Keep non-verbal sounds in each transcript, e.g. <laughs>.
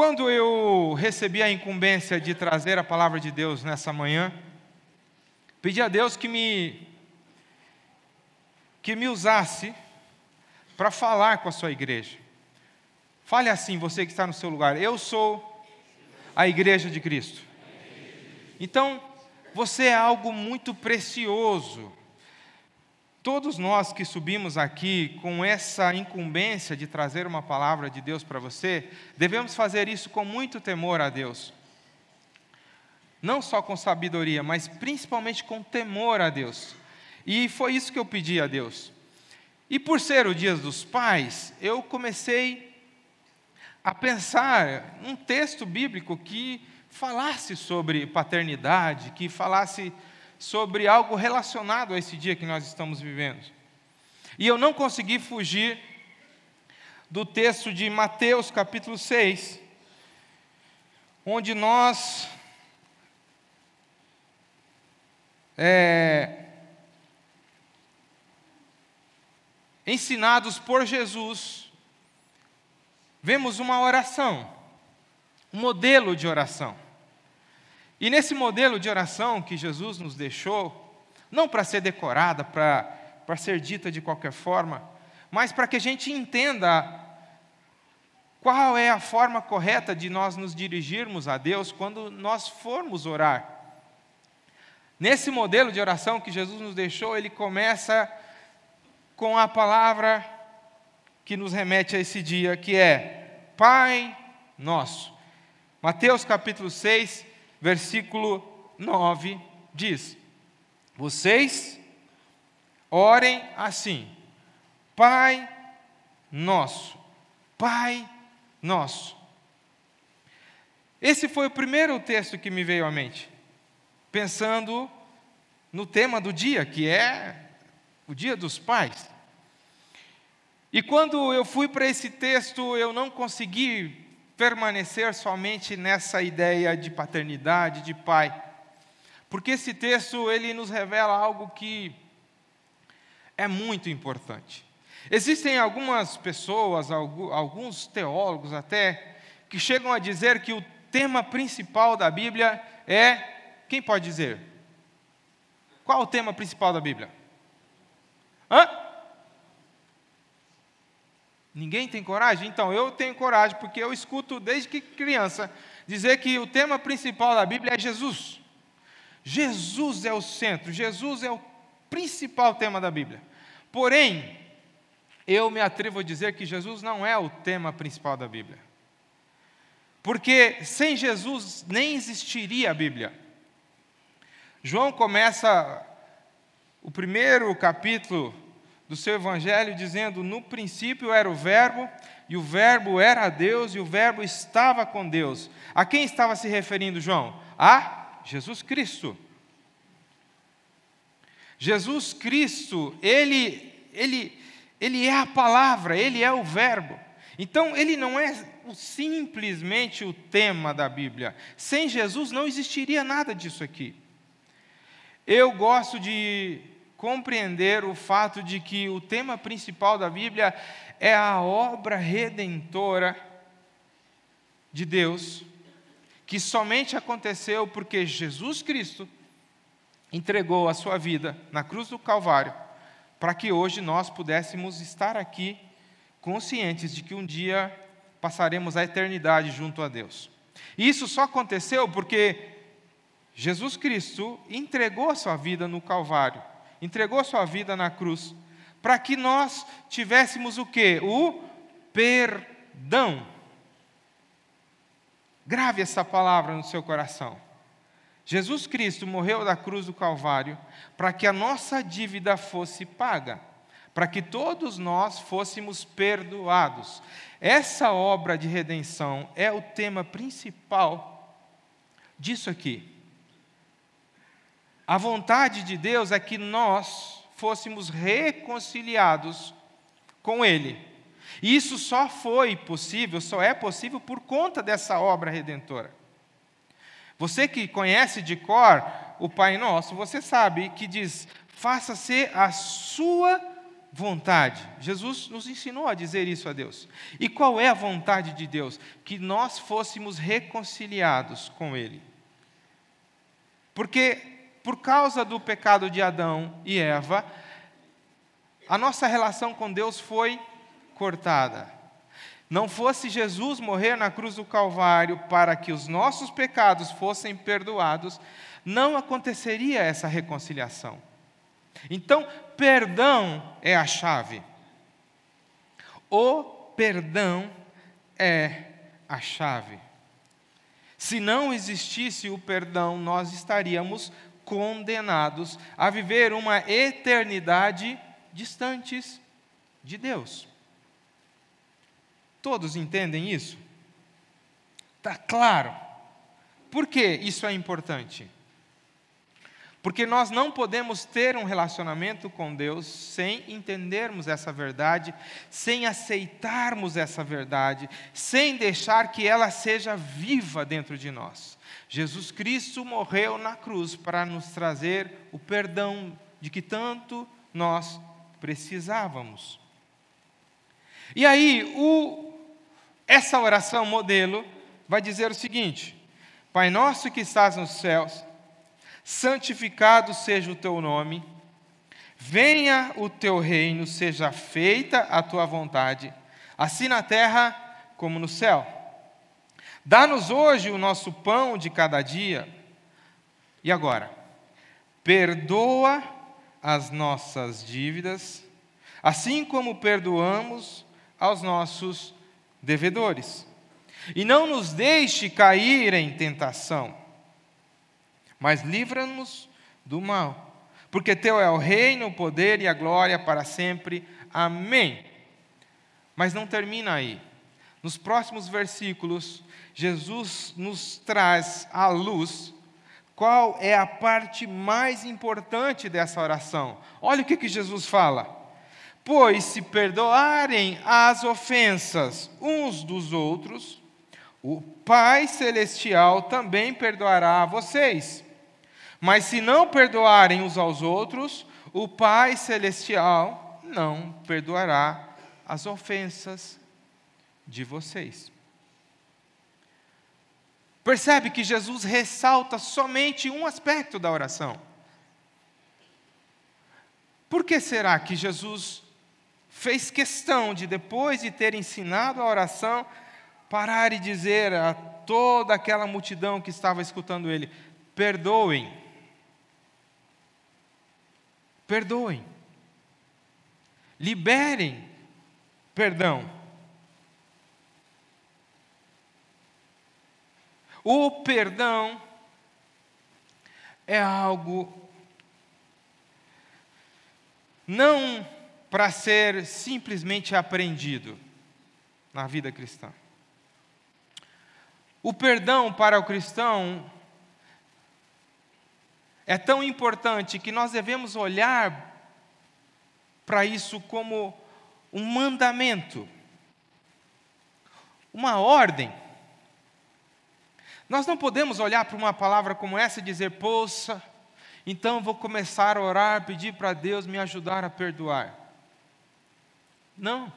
Quando eu recebi a incumbência de trazer a palavra de Deus nessa manhã, pedi a Deus que me que me usasse para falar com a sua igreja. Fale assim, você que está no seu lugar. Eu sou a igreja de Cristo. Então, você é algo muito precioso. Todos nós que subimos aqui com essa incumbência de trazer uma palavra de Deus para você, devemos fazer isso com muito temor a Deus. Não só com sabedoria, mas principalmente com temor a Deus. E foi isso que eu pedi a Deus. E por ser o Dia dos Pais, eu comecei a pensar um texto bíblico que falasse sobre paternidade, que falasse sobre algo relacionado a esse dia que nós estamos vivendo. E eu não consegui fugir do texto de Mateus capítulo 6, onde nós é, ensinados por Jesus, vemos uma oração, um modelo de oração. E nesse modelo de oração que Jesus nos deixou, não para ser decorada, para, para ser dita de qualquer forma, mas para que a gente entenda qual é a forma correta de nós nos dirigirmos a Deus quando nós formos orar. Nesse modelo de oração que Jesus nos deixou, ele começa com a palavra que nos remete a esse dia, que é Pai Nosso. Mateus capítulo 6, versículo 9 diz: Vocês orem assim, Pai nosso, Pai nosso. Esse foi o primeiro texto que me veio à mente, pensando no tema do dia, que é o Dia dos Pais. E quando eu fui para esse texto, eu não consegui permanecer somente nessa ideia de paternidade, de pai. Porque esse texto ele nos revela algo que é muito importante. Existem algumas pessoas, alguns teólogos até, que chegam a dizer que o tema principal da Bíblia é. Quem pode dizer? Qual o tema principal da Bíblia? Hã? Ninguém tem coragem? Então, eu tenho coragem, porque eu escuto desde que criança dizer que o tema principal da Bíblia é Jesus. Jesus é o centro, Jesus é o principal tema da Bíblia. Porém, eu me atrevo a dizer que Jesus não é o tema principal da Bíblia. Porque sem Jesus nem existiria a Bíblia. João começa o primeiro capítulo do seu evangelho, dizendo: No princípio era o Verbo, e o Verbo era Deus, e o Verbo estava com Deus. A quem estava se referindo João? A Jesus Cristo. Jesus Cristo, ele, ele, ele é a palavra, ele é o Verbo. Então, ele não é simplesmente o tema da Bíblia. Sem Jesus não existiria nada disso aqui. Eu gosto de compreender o fato de que o tema principal da Bíblia é a obra redentora de Deus, que somente aconteceu porque Jesus Cristo entregou a sua vida na cruz do Calvário, para que hoje nós pudéssemos estar aqui conscientes de que um dia passaremos a eternidade junto a Deus. Isso só aconteceu porque Jesus Cristo entregou a sua vida no Calvário entregou sua vida na cruz, para que nós tivéssemos o que? O perdão. Grave essa palavra no seu coração. Jesus Cristo morreu da cruz do Calvário para que a nossa dívida fosse paga, para que todos nós fôssemos perdoados. Essa obra de redenção é o tema principal disso aqui. A vontade de Deus é que nós fôssemos reconciliados com Ele. E isso só foi possível, só é possível por conta dessa obra redentora. Você que conhece de cor o Pai Nosso, você sabe que diz: faça-se a sua vontade? Jesus nos ensinou a dizer isso a Deus. E qual é a vontade de Deus? Que nós fôssemos reconciliados com Ele. Porque, por causa do pecado de Adão e Eva, a nossa relação com Deus foi cortada. Não fosse Jesus morrer na cruz do Calvário para que os nossos pecados fossem perdoados, não aconteceria essa reconciliação. Então, perdão é a chave. O perdão é a chave. Se não existisse o perdão, nós estaríamos condenados a viver uma eternidade distantes de Deus. Todos entendem isso? Está claro. Por que isso é importante? Porque nós não podemos ter um relacionamento com Deus sem entendermos essa verdade, sem aceitarmos essa verdade, sem deixar que ela seja viva dentro de nós. Jesus Cristo morreu na cruz para nos trazer o perdão de que tanto nós precisávamos. E aí, o, essa oração modelo vai dizer o seguinte: Pai nosso que estás nos céus, santificado seja o teu nome, venha o teu reino, seja feita a tua vontade, assim na terra como no céu. Dá-nos hoje o nosso pão de cada dia. E agora? Perdoa as nossas dívidas, assim como perdoamos aos nossos devedores. E não nos deixe cair em tentação mas livra-nos do mal. Porque teu é o reino, o poder e a glória para sempre. Amém. Mas não termina aí. Nos próximos versículos, Jesus nos traz à luz qual é a parte mais importante dessa oração. Olha o que, que Jesus fala. Pois se perdoarem as ofensas uns dos outros, o Pai Celestial também perdoará a vocês. Mas se não perdoarem uns aos outros, o Pai Celestial não perdoará as ofensas de vocês. Percebe que Jesus ressalta somente um aspecto da oração. Por que será que Jesus fez questão de, depois de ter ensinado a oração, parar e dizer a toda aquela multidão que estava escutando ele: perdoem, perdoem. Liberem perdão. O perdão é algo não para ser simplesmente aprendido na vida cristã. O perdão para o cristão é tão importante que nós devemos olhar para isso como um mandamento, uma ordem. Nós não podemos olhar para uma palavra como essa e dizer, poxa, então vou começar a orar, pedir para Deus me ajudar a perdoar. Não.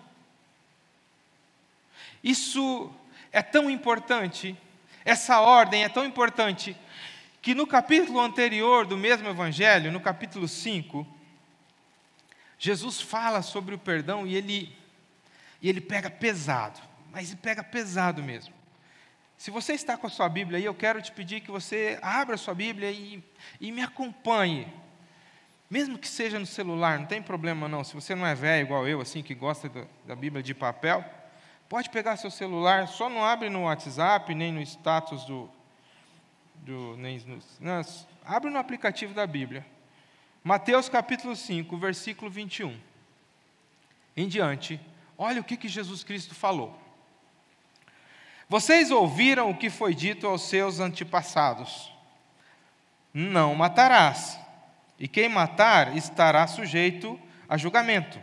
Isso é tão importante, essa ordem é tão importante, que no capítulo anterior do mesmo evangelho, no capítulo 5, Jesus fala sobre o perdão e ele, e ele pega pesado, mas ele pega pesado mesmo. Se você está com a sua Bíblia aí, eu quero te pedir que você abra a sua Bíblia e, e me acompanhe. Mesmo que seja no celular, não tem problema não. Se você não é velho igual eu, assim, que gosta da, da Bíblia de papel, pode pegar seu celular, só não abre no WhatsApp, nem no status do, do, nem no, abre no aplicativo da Bíblia. Mateus capítulo 5, versículo 21. Em diante, olha o que, que Jesus Cristo falou. Vocês ouviram o que foi dito aos seus antepassados: Não matarás, e quem matar estará sujeito a julgamento.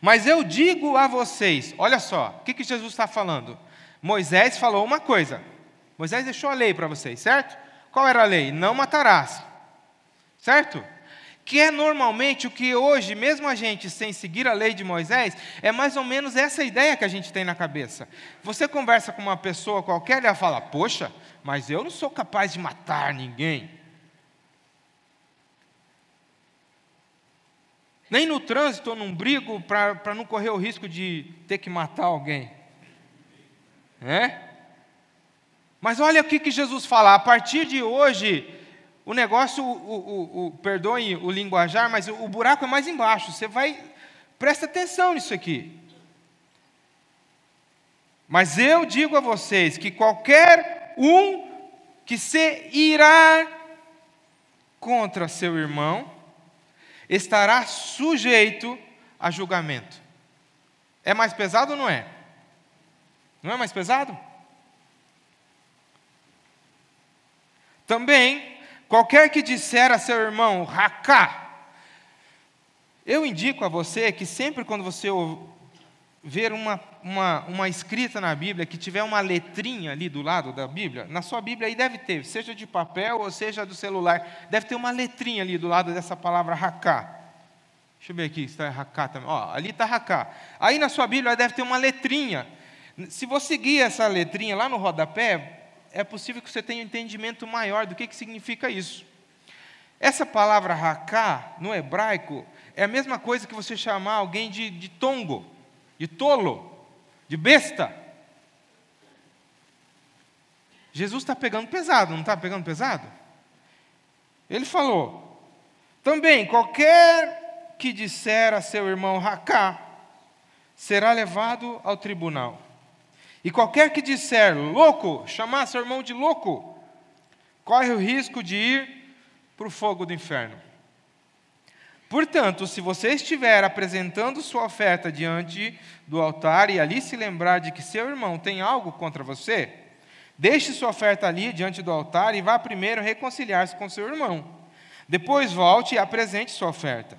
Mas eu digo a vocês: olha só, o que, que Jesus está falando? Moisés falou uma coisa, Moisés deixou a lei para vocês, certo? Qual era a lei? Não matarás. Certo? Que é normalmente o que hoje, mesmo a gente sem seguir a lei de Moisés, é mais ou menos essa ideia que a gente tem na cabeça. Você conversa com uma pessoa qualquer e ela fala: Poxa, mas eu não sou capaz de matar ninguém. Nem no trânsito ou num brigo para não correr o risco de ter que matar alguém. É? Mas olha o que, que Jesus fala: a partir de hoje, o negócio, o, o, o, perdoe o linguajar, mas o, o buraco é mais embaixo. Você vai, presta atenção nisso aqui. Mas eu digo a vocês que qualquer um que se irá contra seu irmão estará sujeito a julgamento. É mais pesado ou não é? Não é mais pesado? Também, qualquer que disser a seu irmão, racá, eu indico a você que sempre quando você ver uma, uma, uma escrita na Bíblia que tiver uma letrinha ali do lado da Bíblia, na sua Bíblia aí deve ter, seja de papel ou seja do celular, deve ter uma letrinha ali do lado dessa palavra racá. Deixa eu ver aqui, está racá também. Ó, ali está racá. Aí na sua Bíblia deve ter uma letrinha. Se você seguir essa letrinha lá no rodapé, é possível que você tenha um entendimento maior do que, que significa isso. Essa palavra racá, no hebraico, é a mesma coisa que você chamar alguém de, de tongo de tolo, de besta. Jesus está pegando pesado, não está pegando pesado? Ele falou: também, qualquer que disser a seu irmão Racá, será levado ao tribunal. E qualquer que disser louco, chamar seu irmão de louco, corre o risco de ir para o fogo do inferno. Portanto, se você estiver apresentando sua oferta diante do altar e ali se lembrar de que seu irmão tem algo contra você, deixe sua oferta ali diante do altar e vá primeiro reconciliar-se com seu irmão. Depois volte e apresente sua oferta.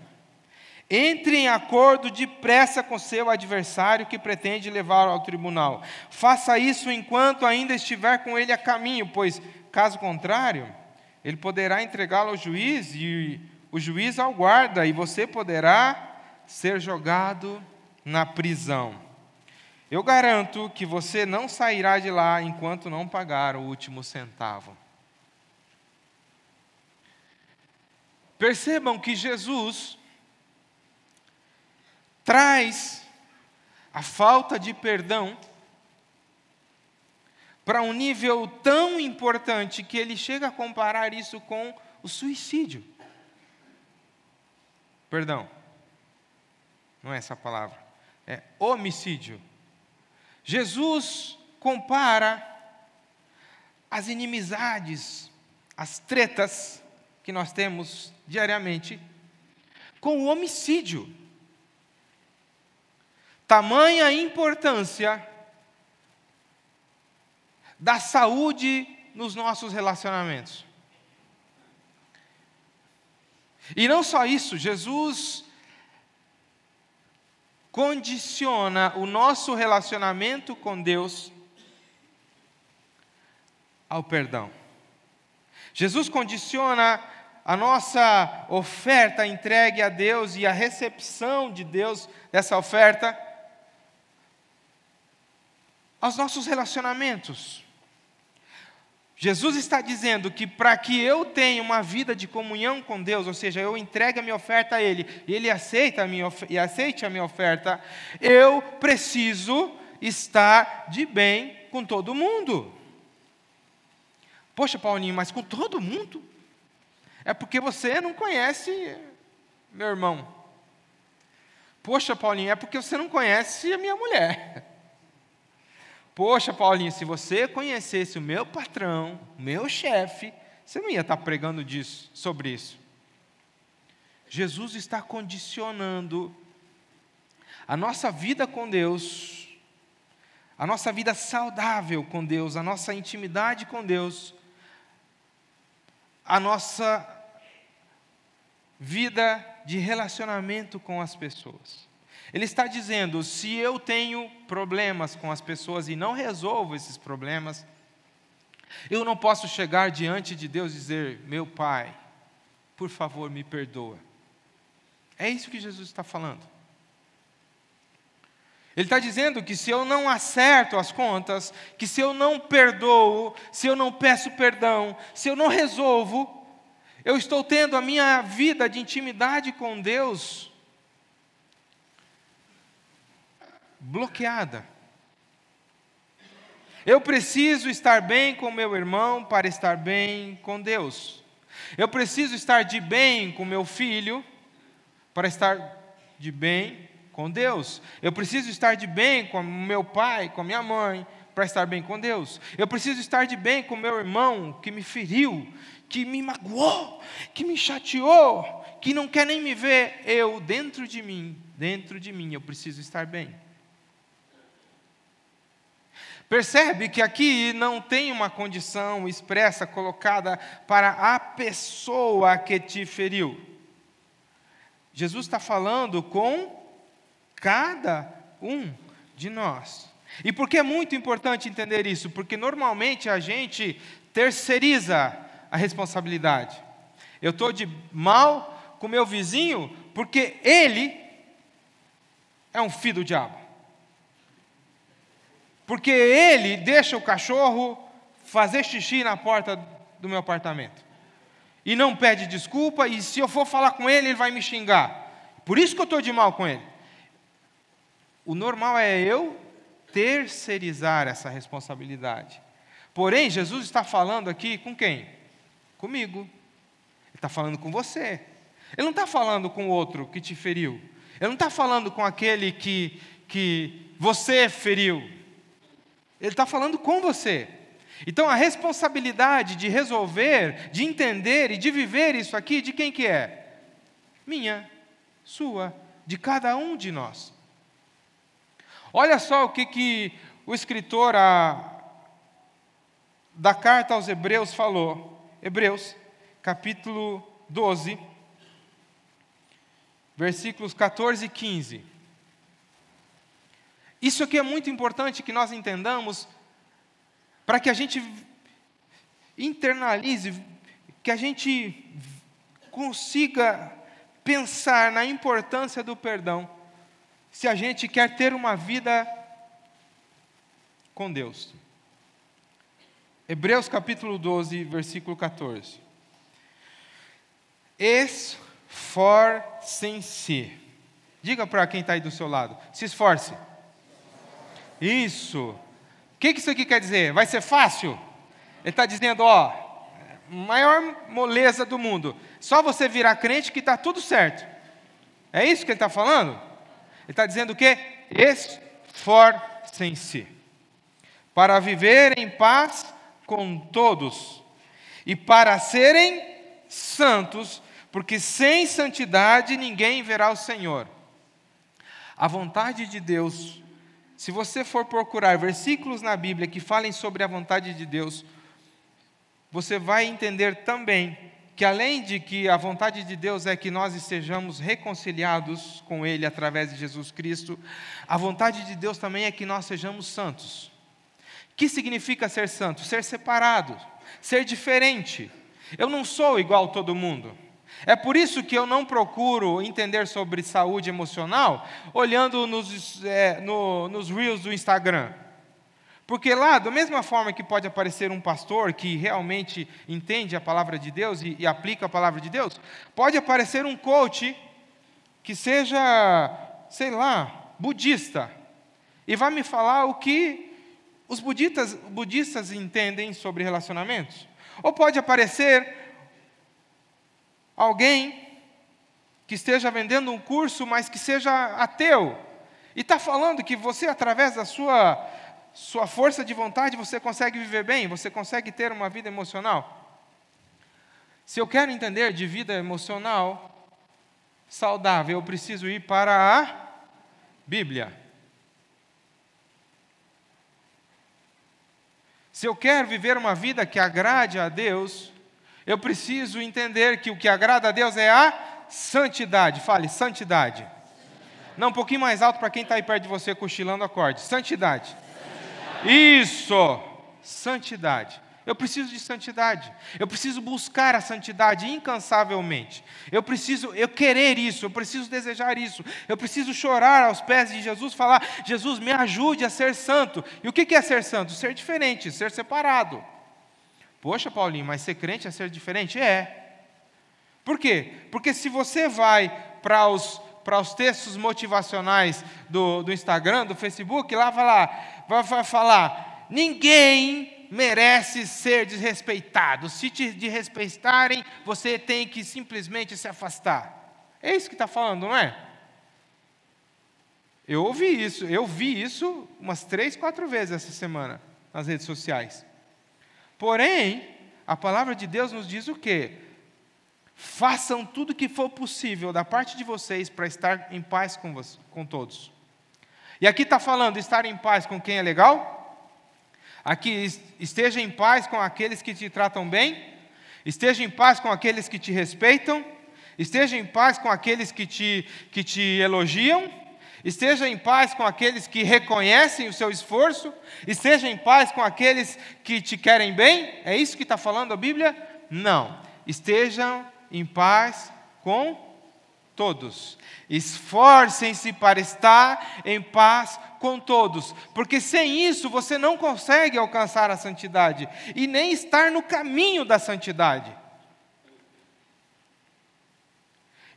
Entre em acordo depressa com seu adversário que pretende levá-lo ao tribunal. Faça isso enquanto ainda estiver com ele a caminho, pois, caso contrário, ele poderá entregá-lo ao juiz e o juiz ao guarda, e você poderá ser jogado na prisão. Eu garanto que você não sairá de lá enquanto não pagar o último centavo. Percebam que Jesus traz a falta de perdão para um nível tão importante que ele chega a comparar isso com o suicídio. Perdão. Não é essa palavra. É homicídio. Jesus compara as inimizades, as tretas que nós temos diariamente com o homicídio. Tamanha importância da saúde nos nossos relacionamentos. E não só isso, Jesus condiciona o nosso relacionamento com Deus ao perdão. Jesus condiciona a nossa oferta entregue a Deus e a recepção de Deus dessa oferta aos nossos relacionamentos. Jesus está dizendo que para que eu tenha uma vida de comunhão com Deus, ou seja, eu entregue a minha oferta a Ele e Ele aceita a minha, e aceite a minha oferta, eu preciso estar de bem com todo mundo. Poxa, Paulinho, mas com todo mundo? É porque você não conhece meu irmão. Poxa, Paulinho, é porque você não conhece a minha mulher. <laughs> Poxa, Paulinho, se você conhecesse o meu patrão, meu chefe, você não ia estar pregando disso, sobre isso. Jesus está condicionando a nossa vida com Deus, a nossa vida saudável com Deus, a nossa intimidade com Deus, a nossa vida de relacionamento com as pessoas. Ele está dizendo: se eu tenho problemas com as pessoas e não resolvo esses problemas, eu não posso chegar diante de Deus e dizer: meu pai, por favor, me perdoa. É isso que Jesus está falando. Ele está dizendo que se eu não acerto as contas, que se eu não perdoo, se eu não peço perdão, se eu não resolvo, eu estou tendo a minha vida de intimidade com Deus bloqueada. Eu preciso estar bem com meu irmão para estar bem com Deus. Eu preciso estar de bem com meu filho para estar de bem com Deus. Eu preciso estar de bem com meu pai, com minha mãe, para estar bem com Deus. Eu preciso estar de bem com meu irmão que me feriu, que me magoou, que me chateou, que não quer nem me ver. Eu, dentro de mim, dentro de mim, eu preciso estar bem. Percebe que aqui não tem uma condição expressa colocada para a pessoa que te feriu. Jesus está falando com cada um de nós. E por que é muito importante entender isso? Porque normalmente a gente terceiriza a responsabilidade. Eu estou de mal com meu vizinho porque ele é um filho do diabo. Porque ele deixa o cachorro fazer xixi na porta do meu apartamento. E não pede desculpa, e se eu for falar com ele, ele vai me xingar. Por isso que eu estou de mal com ele. O normal é eu terceirizar essa responsabilidade. Porém, Jesus está falando aqui com quem? Comigo. Ele está falando com você. Ele não está falando com o outro que te feriu. Ele não está falando com aquele que, que você feriu. Ele está falando com você. Então a responsabilidade de resolver, de entender e de viver isso aqui, de quem que é? Minha, sua, de cada um de nós. Olha só o que, que o escritor a, da carta aos Hebreus falou. Hebreus, capítulo 12, versículos 14 e 15. Isso aqui é muito importante que nós entendamos, para que a gente internalize, que a gente consiga pensar na importância do perdão se a gente quer ter uma vida com Deus. Hebreus capítulo 12, versículo 14. Esforcem-se. Diga para quem está aí do seu lado: se esforce. Isso. O que, que isso aqui quer dizer? Vai ser fácil? Ele está dizendo: ó, maior moleza do mundo. Só você virar crente que está tudo certo. É isso que ele está falando? Ele está dizendo o quê? Esforcem-se para viver em paz com todos e para serem santos, porque sem santidade ninguém verá o Senhor. A vontade de Deus, se você for procurar versículos na Bíblia que falem sobre a vontade de Deus, você vai entender também que além de que a vontade de Deus é que nós estejamos reconciliados com Ele através de Jesus Cristo, a vontade de Deus também é que nós sejamos santos. O que significa ser santo? Ser separado, ser diferente. Eu não sou igual a todo mundo. É por isso que eu não procuro entender sobre saúde emocional olhando nos, é, no, nos reels do Instagram. Porque lá, da mesma forma que pode aparecer um pastor que realmente entende a palavra de Deus e, e aplica a palavra de Deus, pode aparecer um coach que seja, sei lá, budista, e vai me falar o que os budistas, budistas entendem sobre relacionamentos. Ou pode aparecer alguém que esteja vendendo um curso, mas que seja ateu, e está falando que você, através da sua sua força de vontade, você consegue viver bem, você consegue ter uma vida emocional. Se eu quero entender de vida emocional saudável, eu preciso ir para a Bíblia. Se eu quero viver uma vida que agrade a Deus, eu preciso entender que o que agrada a Deus é a santidade. Fale, santidade. Não, um pouquinho mais alto para quem está aí perto de você cochilando acorde. Santidade. Isso! Santidade. Eu preciso de santidade. Eu preciso buscar a santidade incansavelmente. Eu preciso eu querer isso, eu preciso desejar isso. Eu preciso chorar aos pés de Jesus, falar: "Jesus, me ajude a ser santo". E o que é ser santo? Ser diferente, ser separado. Poxa, Paulinho, mas ser crente é ser diferente? É. Por quê? Porque se você vai para os para os textos motivacionais do, do Instagram, do Facebook, lá vai, lá, vai, vai falar: ninguém merece ser desrespeitado. Se te desrespeitarem, você tem que simplesmente se afastar. É isso que está falando, não é? Eu ouvi isso, eu vi isso umas três, quatro vezes essa semana nas redes sociais. Porém, a palavra de Deus nos diz o quê? Façam tudo o que for possível da parte de vocês para estar em paz com, você, com todos. E aqui está falando estar em paz com quem é legal? Aqui, esteja em paz com aqueles que te tratam bem, esteja em paz com aqueles que te respeitam, esteja em paz com aqueles que te, que te elogiam, esteja em paz com aqueles que reconhecem o seu esforço, esteja em paz com aqueles que te querem bem. É isso que está falando a Bíblia? Não. Estejam em paz com todos. Esforcem-se para estar em paz com todos, porque sem isso você não consegue alcançar a santidade e nem estar no caminho da santidade.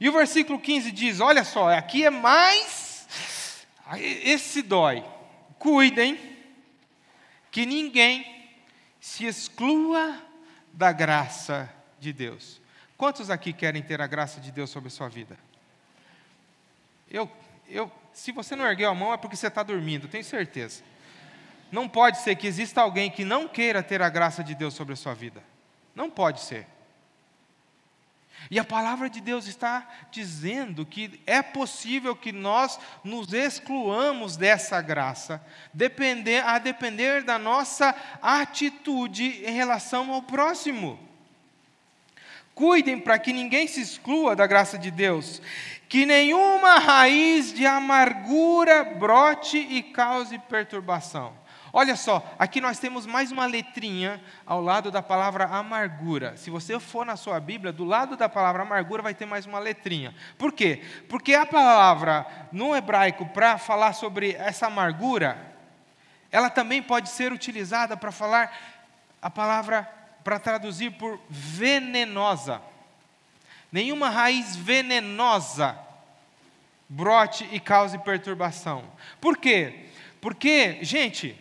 E o versículo 15 diz: olha só, aqui é mais. Esse dói. Cuidem que ninguém se exclua da graça de Deus. Quantos aqui querem ter a graça de Deus sobre a sua vida? Eu, eu, se você não ergueu a mão é porque você está dormindo, tenho certeza. Não pode ser que exista alguém que não queira ter a graça de Deus sobre a sua vida. Não pode ser. E a palavra de Deus está dizendo que é possível que nós nos excluamos dessa graça, depender, a depender da nossa atitude em relação ao próximo. Cuidem para que ninguém se exclua da graça de Deus que nenhuma raiz de amargura brote e cause perturbação. Olha só, aqui nós temos mais uma letrinha ao lado da palavra amargura. Se você for na sua Bíblia, do lado da palavra amargura vai ter mais uma letrinha. Por quê? Porque a palavra no hebraico para falar sobre essa amargura, ela também pode ser utilizada para falar a palavra para traduzir por venenosa nenhuma raiz venenosa brote e cause perturbação. Por quê? Porque, gente,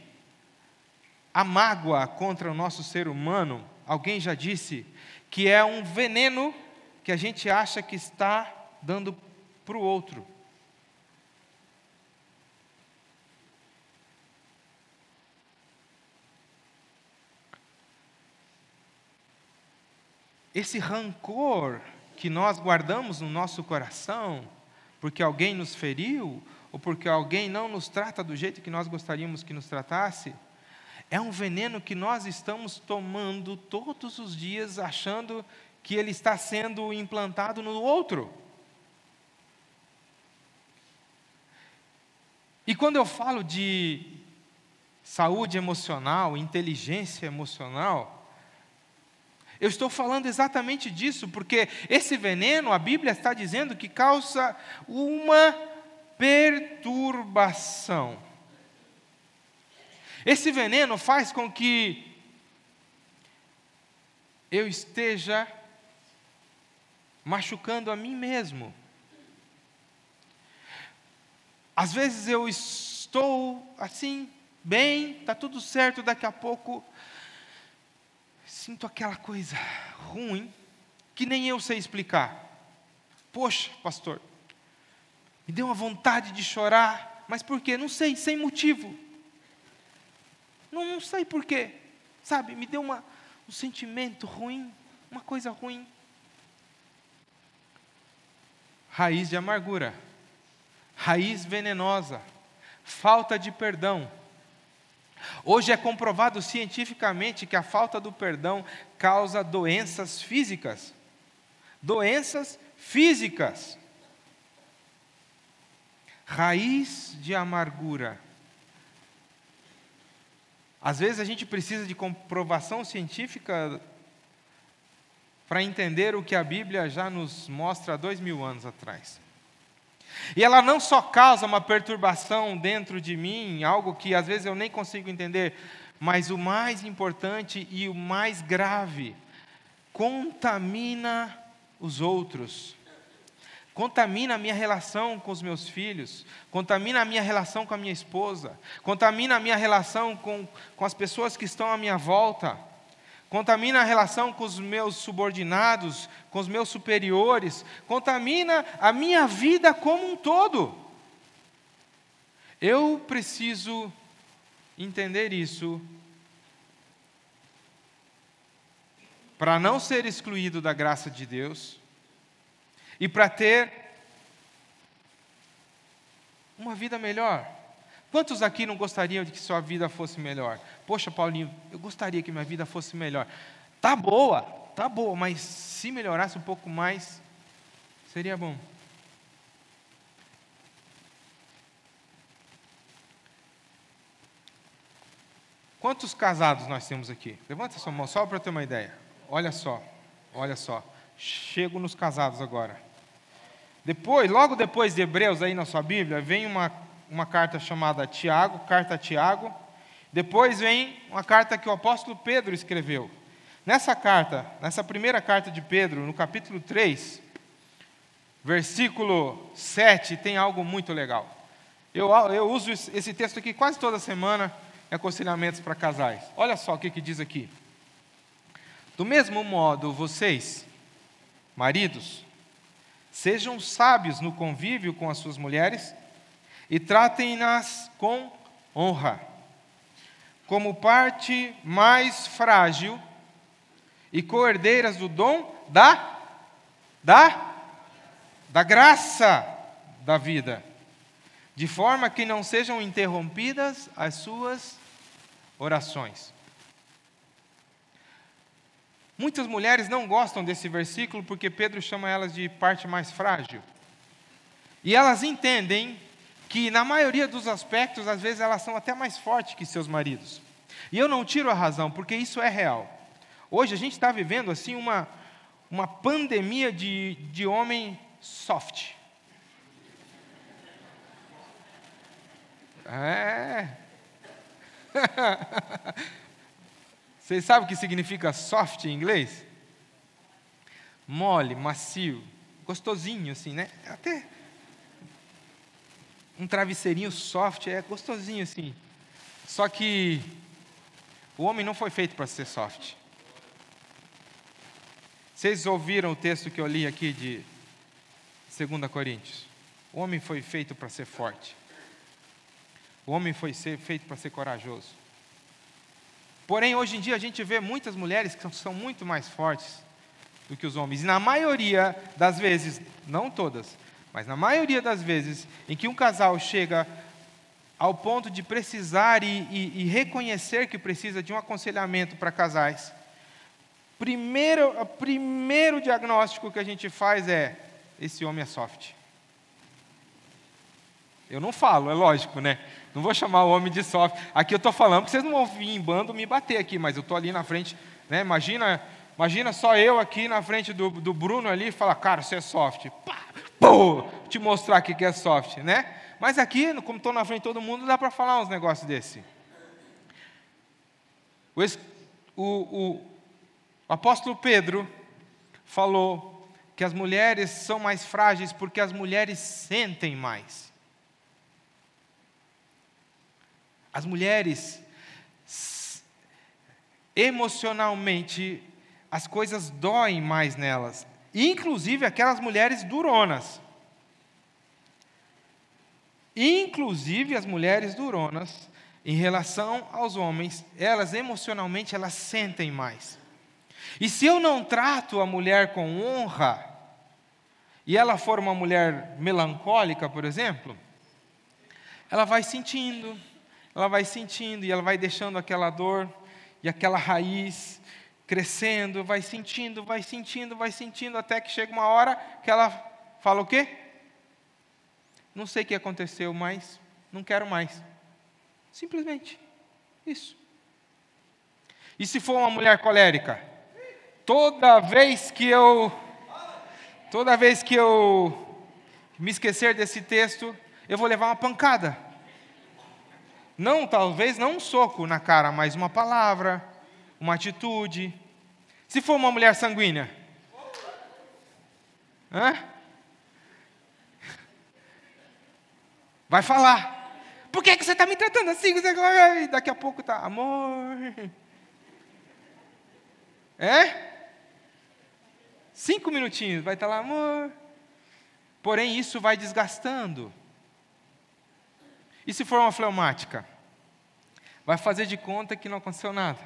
a mágoa contra o nosso ser humano, alguém já disse que é um veneno que a gente acha que está dando para o outro. Esse rancor que nós guardamos no nosso coração, porque alguém nos feriu, ou porque alguém não nos trata do jeito que nós gostaríamos que nos tratasse, é um veneno que nós estamos tomando todos os dias, achando que ele está sendo implantado no outro. E quando eu falo de saúde emocional, inteligência emocional, eu estou falando exatamente disso, porque esse veneno, a Bíblia está dizendo que causa uma perturbação. Esse veneno faz com que eu esteja machucando a mim mesmo. Às vezes eu estou assim, bem, está tudo certo, daqui a pouco sinto aquela coisa ruim que nem eu sei explicar. Poxa, pastor, me deu uma vontade de chorar, mas por quê? Não sei, sem motivo. Não, não sei por quê. Sabe, me deu uma, um sentimento ruim, uma coisa ruim. Raiz de amargura, raiz venenosa, falta de perdão Hoje é comprovado cientificamente que a falta do perdão causa doenças físicas. Doenças físicas. Raiz de amargura. Às vezes a gente precisa de comprovação científica para entender o que a Bíblia já nos mostra há dois mil anos atrás. E ela não só causa uma perturbação dentro de mim, algo que às vezes eu nem consigo entender, mas o mais importante e o mais grave, contamina os outros. Contamina a minha relação com os meus filhos, contamina a minha relação com a minha esposa, contamina a minha relação com, com as pessoas que estão à minha volta, contamina a relação com os meus subordinados, com os meus superiores, contamina a minha vida como um todo. Eu preciso entender isso para não ser excluído da graça de Deus e para ter uma vida melhor. Quantos aqui não gostariam de que sua vida fosse melhor? Poxa, Paulinho, eu gostaria que minha vida fosse melhor. Tá boa, tá boa, mas se melhorasse um pouco mais, seria bom. Quantos casados nós temos aqui? Levanta sua mão só para ter uma ideia. Olha só, olha só. Chego nos casados agora. Depois, logo depois de Hebreus, aí na sua Bíblia, vem uma, uma carta chamada Tiago, carta a Tiago. Depois vem uma carta que o apóstolo Pedro escreveu. Nessa carta, nessa primeira carta de Pedro, no capítulo 3, versículo 7, tem algo muito legal. Eu, eu uso esse texto aqui quase toda semana em aconselhamentos para casais. Olha só o que, que diz aqui. Do mesmo modo, vocês, maridos, Sejam sábios no convívio com as suas mulheres e tratem-nas com honra, como parte mais frágil e coerdeiras do dom da da da graça da vida, de forma que não sejam interrompidas as suas orações. Muitas mulheres não gostam desse versículo porque Pedro chama elas de parte mais frágil. E elas entendem que, na maioria dos aspectos, às vezes elas são até mais fortes que seus maridos. E eu não tiro a razão, porque isso é real. Hoje a gente está vivendo assim uma, uma pandemia de, de homem soft. É. <laughs> Vocês sabem o que significa soft em inglês? Mole, macio, gostosinho assim, né? Até um travesseirinho soft é gostosinho assim. Só que o homem não foi feito para ser soft. Vocês ouviram o texto que eu li aqui de 2 Coríntios? O homem foi feito para ser forte. O homem foi feito para ser corajoso. Porém, hoje em dia a gente vê muitas mulheres que são muito mais fortes do que os homens. E na maioria das vezes, não todas, mas na maioria das vezes em que um casal chega ao ponto de precisar e, e, e reconhecer que precisa de um aconselhamento para casais, primeiro, o primeiro diagnóstico que a gente faz é: esse homem é soft. Eu não falo, é lógico, né? Não vou chamar o homem de soft. Aqui eu estou falando que vocês não vão vir em bando me bater aqui, mas eu estou ali na frente. Né? Imagina, imagina só eu aqui na frente do, do Bruno ali e falar, cara, você é soft. Pá, pô, te mostrar aqui que é soft, né? Mas aqui, como estou na frente de todo mundo, dá para falar uns negócios desse. O, o, o apóstolo Pedro falou que as mulheres são mais frágeis porque as mulheres sentem mais. As mulheres, emocionalmente, as coisas doem mais nelas, inclusive aquelas mulheres duronas. Inclusive as mulheres duronas, em relação aos homens, elas emocionalmente elas sentem mais. E se eu não trato a mulher com honra, e ela for uma mulher melancólica, por exemplo, ela vai sentindo, ela vai sentindo e ela vai deixando aquela dor e aquela raiz crescendo, vai sentindo, vai sentindo, vai sentindo, até que chega uma hora que ela fala o quê? Não sei o que aconteceu, mas não quero mais. Simplesmente isso. E se for uma mulher colérica? Toda vez que eu toda vez que eu me esquecer desse texto, eu vou levar uma pancada. Não, talvez não um soco na cara, mas uma palavra, uma atitude. Se for uma mulher sanguínea, hã? Vai falar. Por que, que você está me tratando assim? Daqui a pouco tá, amor. É? Cinco minutinhos, vai estar tá lá, amor. Porém, isso vai desgastando. E se for uma fleumática? Vai fazer de conta que não aconteceu nada.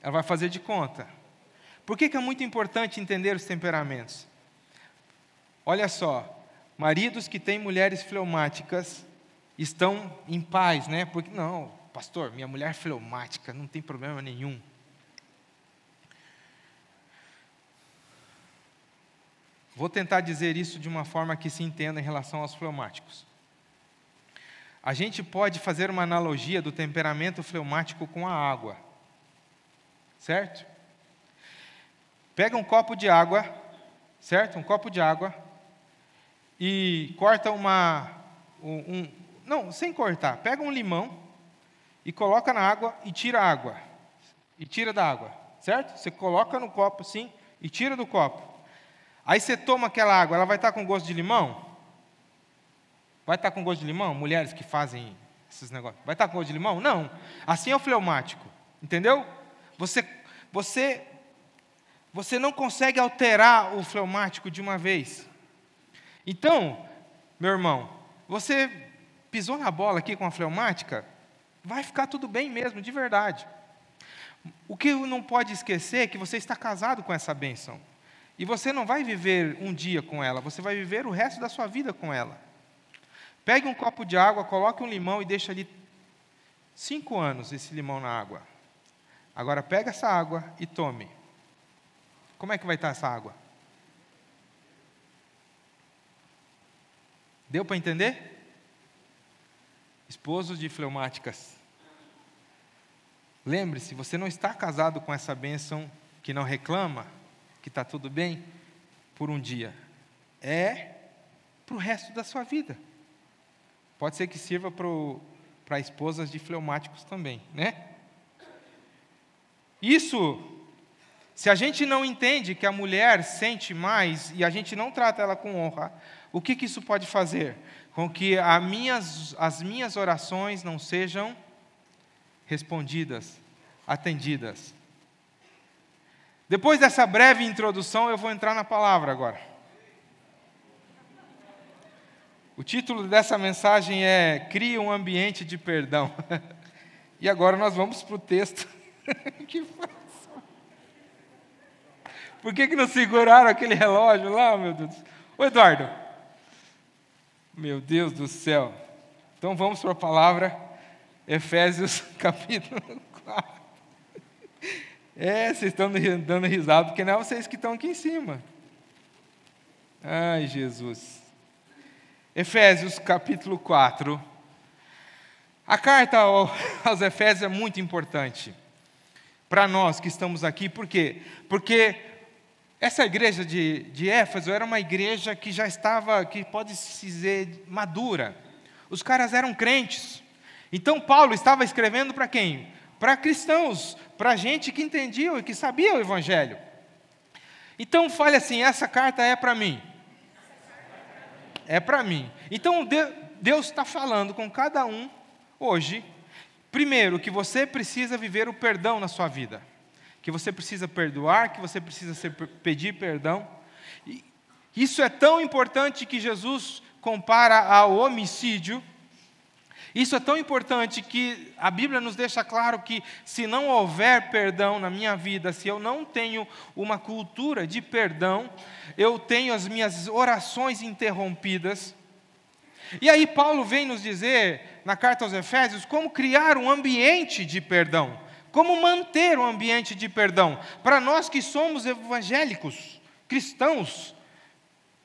Ela vai fazer de conta. Por que, que é muito importante entender os temperamentos? Olha só, maridos que têm mulheres fleumáticas estão em paz, né? Porque, não, pastor, minha mulher é fleumática, não tem problema nenhum. Vou tentar dizer isso de uma forma que se entenda em relação aos fleumáticos. A gente pode fazer uma analogia do temperamento fleumático com a água. Certo? Pega um copo de água, certo? Um copo de água e corta uma um, não, sem cortar. Pega um limão e coloca na água e tira a água. E tira da água, certo? Você coloca no copo assim e tira do copo. Aí você toma aquela água, ela vai estar com gosto de limão? Vai estar com gosto de limão? Mulheres que fazem esses negócios. Vai estar com gosto de limão? Não. Assim é o fleumático. Entendeu? Você, você, você não consegue alterar o fleumático de uma vez. Então, meu irmão, você pisou na bola aqui com a fleumática, vai ficar tudo bem mesmo, de verdade. O que não pode esquecer é que você está casado com essa bênção. E você não vai viver um dia com ela, você vai viver o resto da sua vida com ela. Pegue um copo de água, coloque um limão e deixe ali cinco anos esse limão na água. Agora pega essa água e tome. Como é que vai estar essa água? Deu para entender? Esposos de fleumáticas. Lembre-se, você não está casado com essa bênção que não reclama, que está tudo bem, por um dia. É para o resto da sua vida. Pode ser que sirva para esposas de fleumáticos também, né? Isso, se a gente não entende que a mulher sente mais e a gente não trata ela com honra, o que, que isso pode fazer? Com que minhas, as minhas orações não sejam respondidas, atendidas. Depois dessa breve introdução, eu vou entrar na palavra agora. O título dessa mensagem é Cria um ambiente de perdão. <laughs> E agora nós vamos para o texto. <laughs> que fácil. Por que, que não seguraram aquele relógio lá, meu Deus? Ô Eduardo. Meu Deus do céu. Então vamos para a palavra, Efésios <laughs> capítulo 4. É, vocês estão dando risada, porque não é vocês que estão aqui em cima. Ai, Jesus. Efésios capítulo 4. A carta <laughs> aos Efésios é muito importante para nós que estamos aqui, por quê? Porque essa igreja de, de Éfeso era uma igreja que já estava, que pode se dizer, madura. Os caras eram crentes. Então Paulo estava escrevendo para quem? Para cristãos, para gente que entendia e que sabia o Evangelho. Então fale assim: essa carta é para mim. É para mim. Então Deus está falando com cada um hoje. Primeiro, que você precisa viver o perdão na sua vida. Que você precisa perdoar, que você precisa pedir perdão. Isso é tão importante que Jesus compara ao homicídio isso é tão importante que a Bíblia nos deixa claro que se não houver perdão na minha vida, se eu não tenho uma cultura de perdão, eu tenho as minhas orações interrompidas. E aí Paulo vem nos dizer na carta aos Efésios como criar um ambiente de perdão, como manter um ambiente de perdão para nós que somos evangélicos, cristãos,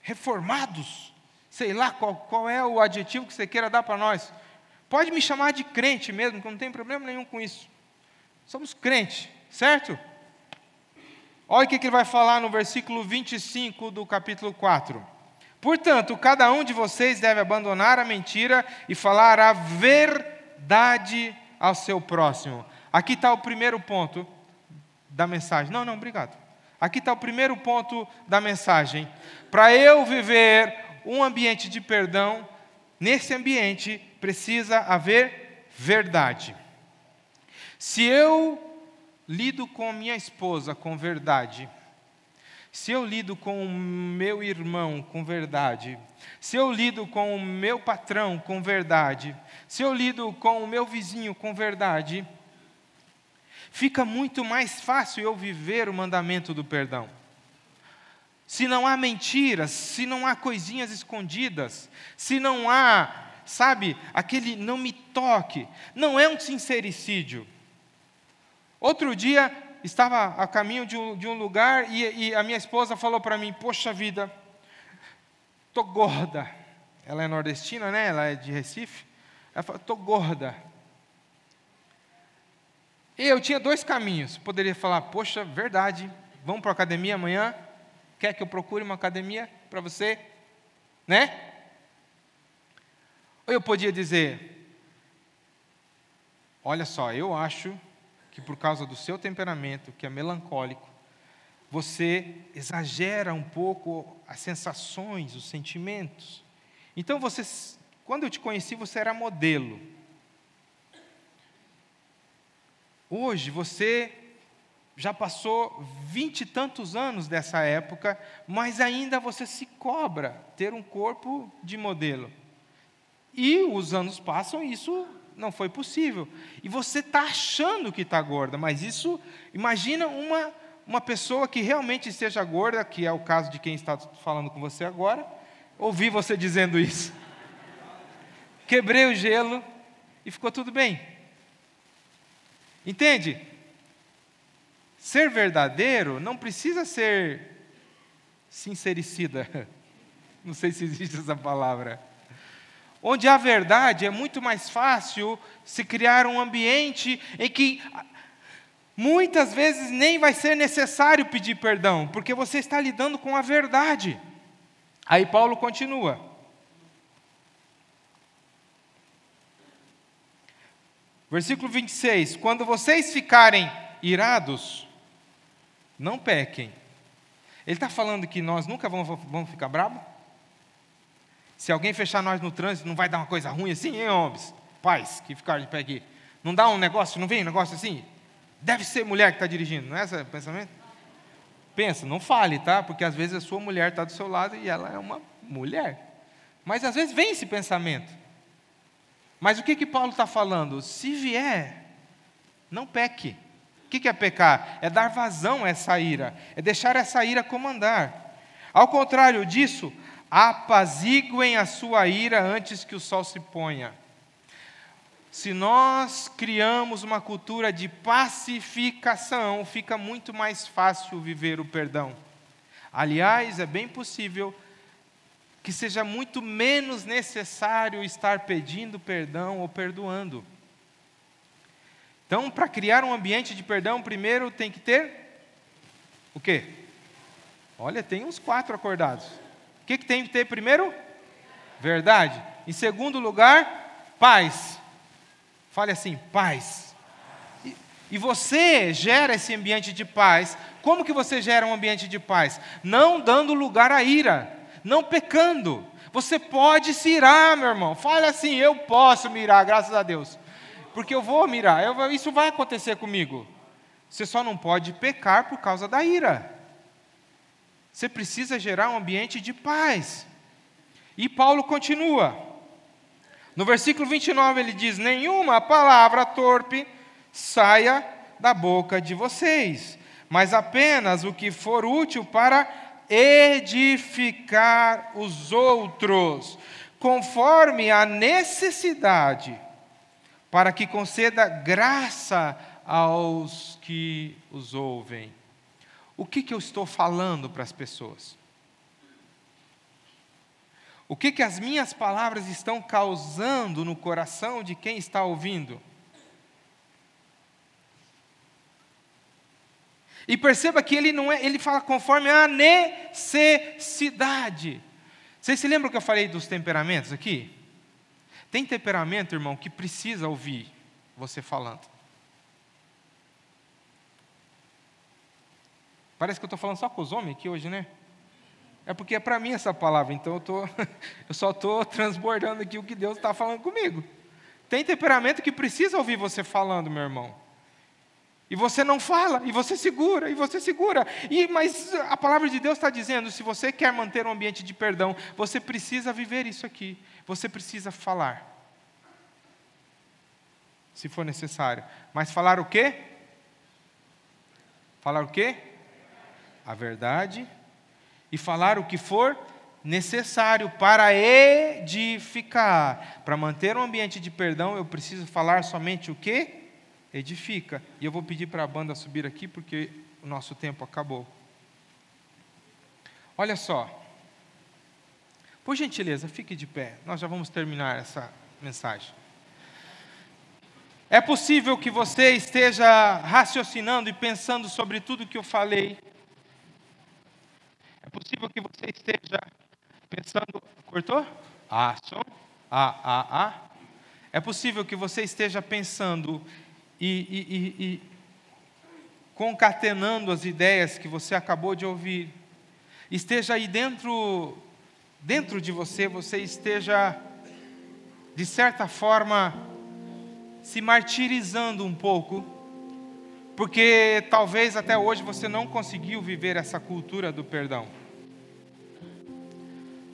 reformados, sei lá qual, qual é o adjetivo que você queira dar para nós. Pode me chamar de crente mesmo, que eu não tenho problema nenhum com isso. Somos crentes, certo? Olha o que ele vai falar no versículo 25 do capítulo 4. Portanto, cada um de vocês deve abandonar a mentira e falar a verdade ao seu próximo. Aqui está o primeiro ponto da mensagem. Não, não, obrigado. Aqui está o primeiro ponto da mensagem. Para eu viver um ambiente de perdão, nesse ambiente precisa haver verdade. Se eu lido com minha esposa com verdade, se eu lido com o meu irmão com verdade, se eu lido com o meu patrão com verdade, se eu lido com o meu vizinho com verdade, fica muito mais fácil eu viver o mandamento do perdão. Se não há mentiras, se não há coisinhas escondidas, se não há, sabe, aquele não me toque, não é um sincericídio. Outro dia, estava a caminho de um, de um lugar e, e a minha esposa falou para mim: Poxa vida, estou gorda. Ela é nordestina, né? Ela é de Recife. Ela falou: Estou gorda. E eu tinha dois caminhos. Poderia falar: Poxa, verdade, vamos para a academia amanhã? Quer que eu procure uma academia para você? Né? Ou eu podia dizer: Olha só, eu acho que por causa do seu temperamento, que é melancólico, você exagera um pouco as sensações, os sentimentos. Então você, quando eu te conheci, você era modelo. Hoje você já passou vinte e tantos anos dessa época, mas ainda você se cobra ter um corpo de modelo. E os anos passam e isso não foi possível. E você está achando que está gorda, mas isso, imagina uma, uma pessoa que realmente esteja gorda, que é o caso de quem está falando com você agora, ouvir você dizendo isso. <laughs> Quebrei o gelo e ficou tudo bem. Entende? Ser verdadeiro não precisa ser sincericida. <laughs> Não sei se existe essa palavra. Onde há verdade, é muito mais fácil se criar um ambiente em que muitas vezes nem vai ser necessário pedir perdão, porque você está lidando com a verdade. Aí Paulo continua. Versículo 26: Quando vocês ficarem irados, não pequem. Ele está falando que nós nunca vamos, vamos ficar bravos? Se alguém fechar nós no trânsito, não vai dar uma coisa ruim assim, hein, homens? Pais que ficaram de pé aqui. Não dá um negócio, não vem um negócio assim? Deve ser mulher que está dirigindo, não é esse o pensamento? Pensa, não fale, tá? Porque às vezes a sua mulher está do seu lado e ela é uma mulher. Mas às vezes vem esse pensamento. Mas o que que Paulo está falando? Se vier, não peque. O que, que é pecar? É dar vazão a essa ira, é deixar essa ira comandar. Ao contrário disso, apaziguem a sua ira antes que o sol se ponha. Se nós criamos uma cultura de pacificação, fica muito mais fácil viver o perdão. Aliás, é bem possível que seja muito menos necessário estar pedindo perdão ou perdoando. Então, para criar um ambiente de perdão, primeiro tem que ter o quê? Olha, tem uns quatro acordados que, que tem que ter primeiro? Verdade. Em segundo lugar, paz. Fale assim, paz. E, e você gera esse ambiente de paz. Como que você gera um ambiente de paz? Não dando lugar à ira, não pecando. Você pode se irar, meu irmão. Fale assim, eu posso me irar, graças a Deus. Porque eu vou mirar, eu, isso vai acontecer comigo. Você só não pode pecar por causa da ira. Você precisa gerar um ambiente de paz. E Paulo continua. No versículo 29 ele diz: Nenhuma palavra torpe saia da boca de vocês, mas apenas o que for útil para edificar os outros, conforme a necessidade, para que conceda graça aos que os ouvem o que, que eu estou falando para as pessoas? O que, que as minhas palavras estão causando no coração de quem está ouvindo? E perceba que ele não é, ele fala conforme a necessidade. Vocês se lembram que eu falei dos temperamentos aqui? Tem temperamento, irmão, que precisa ouvir você falando. Parece que eu estou falando só com os homens aqui hoje, né? É porque é para mim essa palavra, então eu, tô, <laughs> eu só estou transbordando aqui o que Deus está falando comigo. Tem temperamento que precisa ouvir você falando, meu irmão. E você não fala, e você segura, e você segura. E Mas a palavra de Deus está dizendo: se você quer manter um ambiente de perdão, você precisa viver isso aqui. Você precisa falar. Se for necessário. Mas falar o quê? Falar o quê? A verdade. E falar o que for necessário para edificar. Para manter um ambiente de perdão, eu preciso falar somente o quê? edifica. E eu vou pedir para a banda subir aqui porque o nosso tempo acabou. Olha só. Por gentileza, fique de pé. Nós já vamos terminar essa mensagem. É possível que você esteja raciocinando e pensando sobre tudo que eu falei. Possível que você esteja pensando. Cortou? Ah, som. Ah, ah, ah. É possível que você esteja pensando e, e, e, concatenando as ideias que você acabou de ouvir, esteja aí dentro, dentro de você, você esteja, de certa forma, se martirizando um pouco, porque talvez até hoje você não conseguiu viver essa cultura do perdão.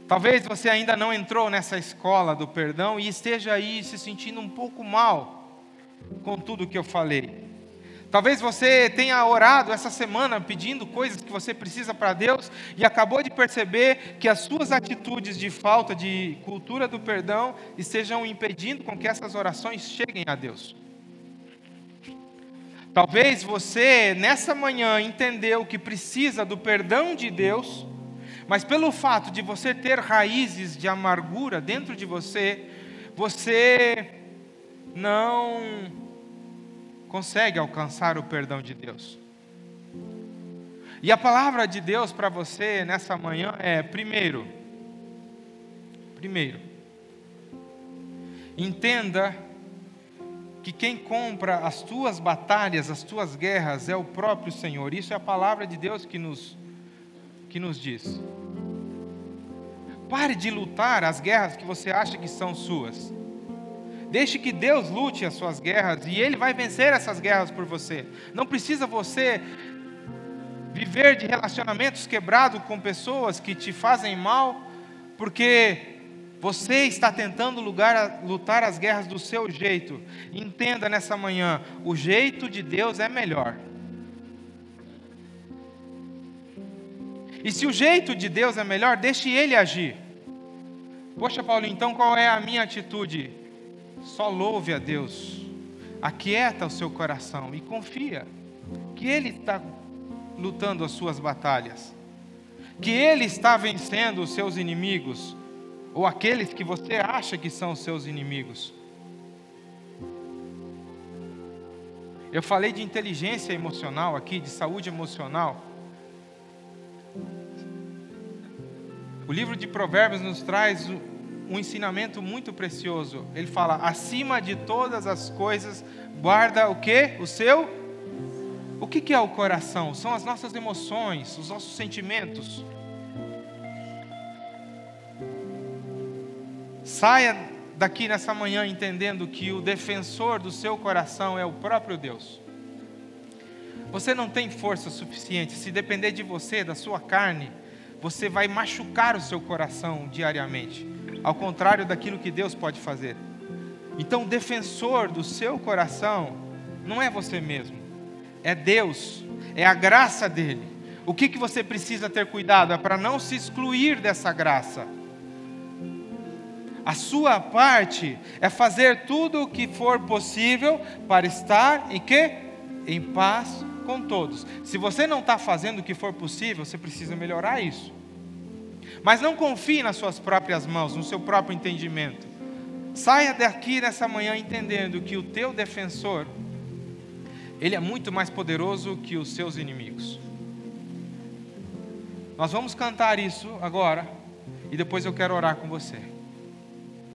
Talvez você ainda não entrou nessa escola do perdão e esteja aí se sentindo um pouco mal com tudo que eu falei. Talvez você tenha orado essa semana pedindo coisas que você precisa para Deus e acabou de perceber que as suas atitudes de falta de cultura do perdão estejam impedindo com que essas orações cheguem a Deus. Talvez você nessa manhã entendeu que precisa do perdão de Deus, mas pelo fato de você ter raízes de amargura dentro de você, você não consegue alcançar o perdão de Deus. E a palavra de Deus para você nessa manhã é: primeiro, primeiro, entenda que quem compra as tuas batalhas, as tuas guerras é o próprio Senhor. Isso é a palavra de Deus que nos que nos diz. Pare de lutar as guerras que você acha que são suas. Deixe que Deus lute as suas guerras e Ele vai vencer essas guerras por você. Não precisa você viver de relacionamentos quebrados com pessoas que te fazem mal, porque você está tentando lugar, lutar as guerras do seu jeito. Entenda nessa manhã: o jeito de Deus é melhor. E se o jeito de Deus é melhor, deixe Ele agir. Poxa, Paulo, então qual é a minha atitude? Só louve a Deus, aquieta o seu coração e confia que Ele está lutando as suas batalhas, que Ele está vencendo os seus inimigos, ou aqueles que você acha que são os seus inimigos. Eu falei de inteligência emocional aqui, de saúde emocional. O livro de Provérbios nos traz um ensinamento muito precioso. Ele fala: acima de todas as coisas, guarda o que? O seu? O que é o coração? São as nossas emoções, os nossos sentimentos. Saia daqui nessa manhã entendendo que o defensor do seu coração é o próprio Deus. Você não tem força suficiente, se depender de você, da sua carne, você vai machucar o seu coração diariamente ao contrário daquilo que Deus pode fazer. Então, o defensor do seu coração não é você mesmo, é Deus, é a graça dele. O que, que você precisa ter cuidado é para não se excluir dessa graça. A sua parte é fazer tudo o que for possível para estar em quê? Em paz com todos. Se você não está fazendo o que for possível, você precisa melhorar isso. Mas não confie nas suas próprias mãos, no seu próprio entendimento. Saia daqui nessa manhã entendendo que o teu defensor, Ele é muito mais poderoso que os seus inimigos. Nós vamos cantar isso agora e depois eu quero orar com você.